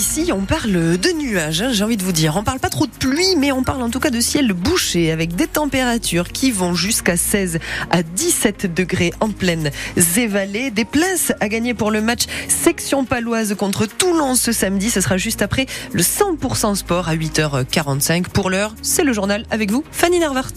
ici, on parle de nuages, hein, j'ai envie de vous dire. On parle pas trop de pluie, mais on parle en tout cas de ciel bouché avec des températures qui vont jusqu'à 16 à 17 degrés en pleine zévalée. Des places à gagner pour le match section paloise contre Toulon ce samedi. Ce sera juste après le 100% sport à 8h45. Pour l'heure, c'est le journal avec vous, Fanny Nervart.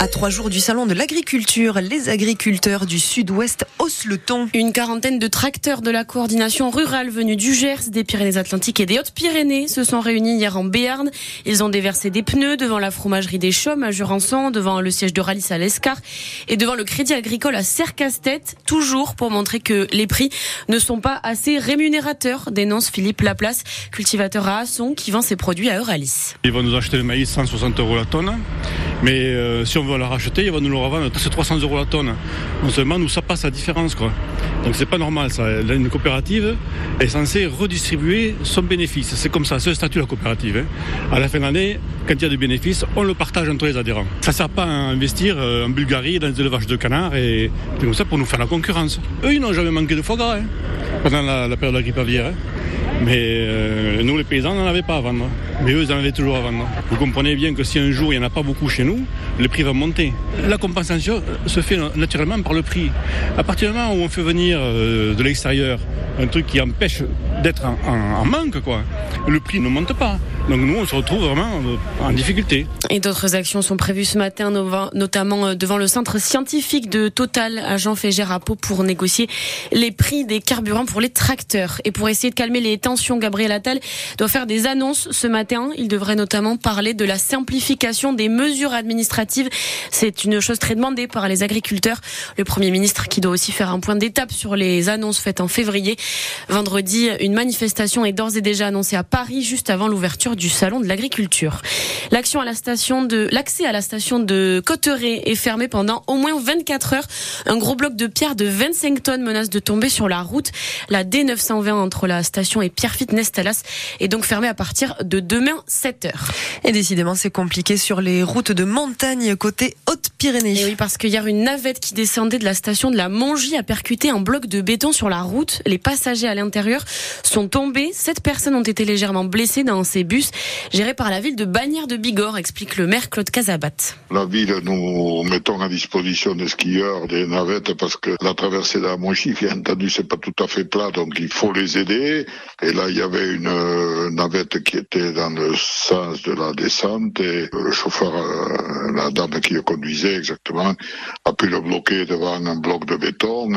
À trois jours du salon de l'agriculture, les agriculteurs du sud-ouest haussent le ton. Une quarantaine de tracteurs de la coordination rurale venus du Gers, des Pyrénées-Atlantiques et des Hautes-Pyrénées se sont réunis hier en Béarn. Ils ont déversé des pneus devant la fromagerie des Chaumes à Jurançon, devant le siège de Ralis à l'Escar et devant le crédit agricole à Sercastet, toujours pour montrer que les prix ne sont pas assez rémunérateurs, dénonce Philippe Laplace, cultivateur à Asson qui vend ses produits à Euralis. Ils vont nous acheter le maïs 160 euros la tonne, mais euh, si on va la racheter, il va nous le revendre c'est 300 euros la tonne. Non seulement nous ça passe la différence quoi. Donc c'est pas normal ça. Une coopérative est censée redistribuer son bénéfice. C'est comme ça, c'est le statut de la coopérative. Hein. À la fin de l'année, quand il y a du bénéfice, on le partage entre les adhérents. Ça sert pas à investir euh, en Bulgarie dans des élevages de canards et comme ça pour nous faire la concurrence. Eux ils n'ont jamais manqué de foie gras hein, pendant la, période de la grippe aviaire. Hein. Mais euh, nous, les paysans, n'en avaient pas à vendre. Mais eux, ils en avaient toujours à vendre. Vous comprenez bien que si un jour, il n'y en a pas beaucoup chez nous, le prix va monter. La compensation se fait naturellement par le prix. À partir du moment où on fait venir euh, de l'extérieur un truc qui empêche d'être en, manque, quoi, le prix ne monte pas. Donc nous, on se retrouve vraiment euh, en difficulté. Et d'autres actions sont prévues ce matin, notamment devant le centre scientifique de Total à Jean Fégère à pour négocier les prix des carburants pour les tracteurs. Et pour essayer de calmer les tensions, Gabriel Attal doit faire des annonces ce matin. Il devrait notamment parler de la simplification des mesures administratives. C'est une chose très demandée par les agriculteurs. Le Premier ministre qui doit aussi faire un point d'étape sur les annonces faites en février. Vendredi, une manifestation est d'ores et déjà annoncée à Paris juste avant l'ouverture du salon de l'agriculture. L'action à la station de, l'accès à la station de Cotteret est fermé pendant au moins 24 heures. Un gros bloc de pierre de 25 tonnes menace de tomber sur la route. La D920 entre la station et Pierrefitte Nestalas est donc fermée à partir de demain 7 heures. Et décidément, c'est compliqué sur les routes de montagne côté Haute-Pyrénées. oui, parce qu'il y a une navette qui descendait de la station de la Mongie a percuté un bloc de béton sur la route. Les passagers à l'intérieur sont tombés. Sept personnes ont été légèrement blessées dans ces bus gérés par la ville de Bagnères de Bigorre, explique le maire Claude Casabat. La ville, nous mettons à disposition des skieurs des navettes parce que la traversée de la bien entendu, c'est pas tout à fait plat, donc il faut les aider. Et là, il y avait une euh, navette qui était dans le sens de la descente et le chauffeur, euh, la dame qui le conduisait exactement, a pu le bloquer devant un bloc de béton.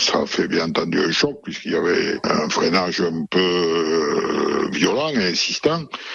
ça a fait bien entendu un choc puisqu'il y avait un freinage un peu euh, violent et insistant.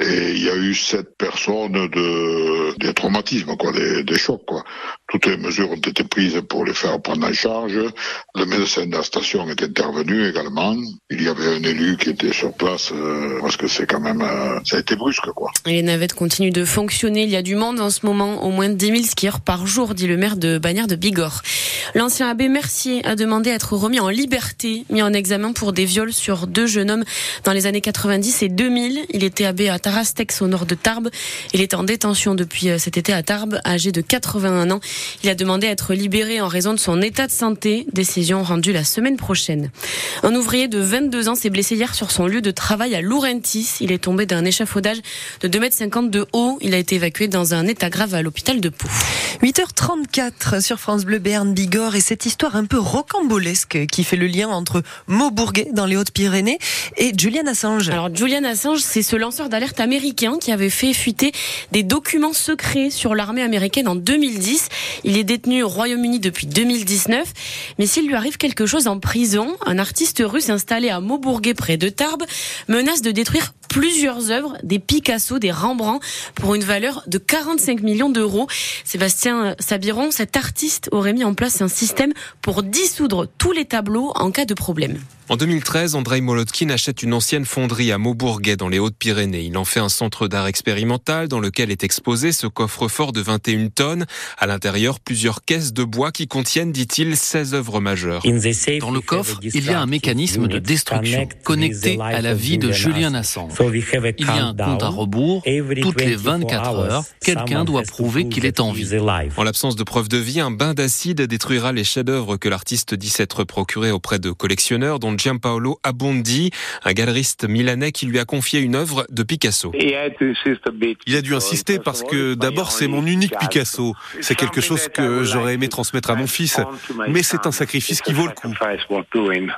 Et il y a eu sept personnes de des traumatismes, quoi, des, chocs, quoi. Toutes les mesures ont été prises pour les faire prendre en charge. Le médecin de la station est intervenu également. Il y avait un élu qui était sur place euh, parce que c'est quand même euh, ça a été brusque, quoi. Les navettes continuent de fonctionner. Il y a du monde en ce moment, au moins 10 000 skieurs par jour, dit le maire de Bagnères de Bigorre. L'ancien abbé Mercier a demandé à être remis en liberté, mis en examen pour des viols sur deux jeunes hommes dans les années 90 et 2000. Il était abbé à Tarastex au nord de Tarbes. Il est en détention depuis euh, cet été à Tarbes, âgé de 81 ans. Il a demandé à être libéré en raison de son état de santé, décision rendue la semaine prochaine. Un ouvrier de 22 ans s'est blessé hier sur son lieu de travail à Laurentis. Il est tombé d'un échafaudage de 2,50 m de haut. Il a été évacué dans un état grave à l'hôpital de Pau. 8h34 sur France Bleu Béarn Bigorre et cette histoire un peu rocambolesque qui fait le lien entre Maubourguet dans les Hautes-Pyrénées et Julian Assange. Alors Julian Assange, c'est ce lanceur d'alerte américain qui avait fait fuiter des documents secrets sur l'armée américaine en 2010. Il est détenu au Royaume-Uni depuis 2019, mais s'il lui arrive quelque chose en prison, un artiste russe installé à Maubourguet près de Tarbes menace de détruire plusieurs œuvres, des Picasso, des Rembrandt, pour une valeur de 45 millions d'euros. Sébastien Sabiron, cet artiste aurait mis en place un système pour dissoudre tous les tableaux en cas de problème. En 2013, Andrei Molotkin achète une ancienne fonderie à Maubourguet dans les Hautes-Pyrénées. Il en fait un centre d'art expérimental dans lequel est exposé ce coffre-fort de 21 tonnes. À l'intérieur, plusieurs caisses de bois qui contiennent, dit-il, 16 œuvres majeures. Dans le coffre, il y a un mécanisme de destruction connecté à la vie de Julien Assange. Il y a un compte à rebours. Toutes les 24 heures, quelqu'un doit prouver qu'il est en vie. En l'absence de preuves de vie, un bain d'acide détruira les chefs-d'œuvre que l'artiste dit s'être procuré auprès de collectionneurs, dont Giampaolo Abondi, un galeriste milanais qui lui a confié une œuvre de Picasso. Il a dû insister parce que d'abord c'est mon unique Picasso. C'est quelque chose que j'aurais aimé transmettre à mon fils, mais c'est un sacrifice qui vaut le coup.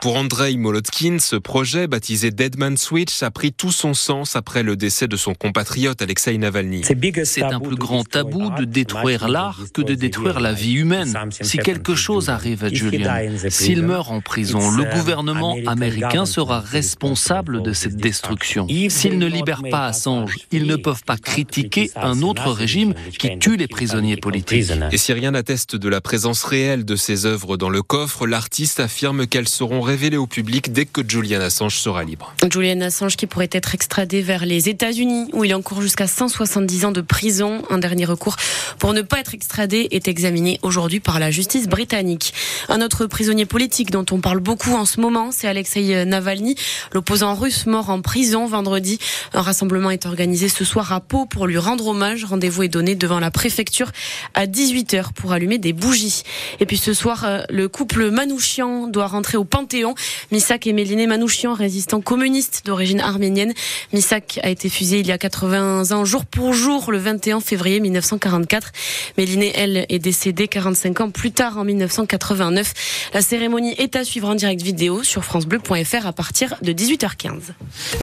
Pour Andrei Molotkin, ce projet, baptisé Deadman Switch, a pris tout son sens après le décès de son compatriote Alexei Navalny. C'est un plus grand tabou de détruire l'art que de détruire la vie humaine. Si quelque chose arrive à Julian, s'il meurt en prison, le gouvernement américain sera responsable de cette destruction. S'ils ne libèrent pas Assange, ils ne peuvent pas critiquer un autre régime qui tue les prisonniers politiques. Et si rien n'atteste de la présence réelle de ces œuvres dans le coffre, l'artiste affirme qu'elles seront révélées au public dès que Julian Assange sera libre. Julian Assange qui pourrait être extradé vers les États-Unis où il encourt jusqu'à 170 ans de prison. Un dernier recours pour ne pas être extradé est examiné aujourd'hui par la justice britannique. Un autre prisonnier politique dont on parle beaucoup en ce moment, c'est Alexei Navalny, l'opposant russe mort en prison vendredi. Un rassemblement est organisé ce soir à Pau pour lui rendre hommage. Rendez-vous est donné devant la préfecture à 18h pour allumer des bougies. Et puis ce soir, euh, le couple Manouchian doit rentrer au Panthéon. Misak et Méliné Manouchian, résistants communistes d'origine arménienne. Misak a été fusillé il y a 80 ans, jour pour jour, le 21 février 1944. Méliné, elle, est décédée 45 ans plus tard, en 1989. La cérémonie est à suivre en direct vidéo sur francebleu.fr à partir de 18h15.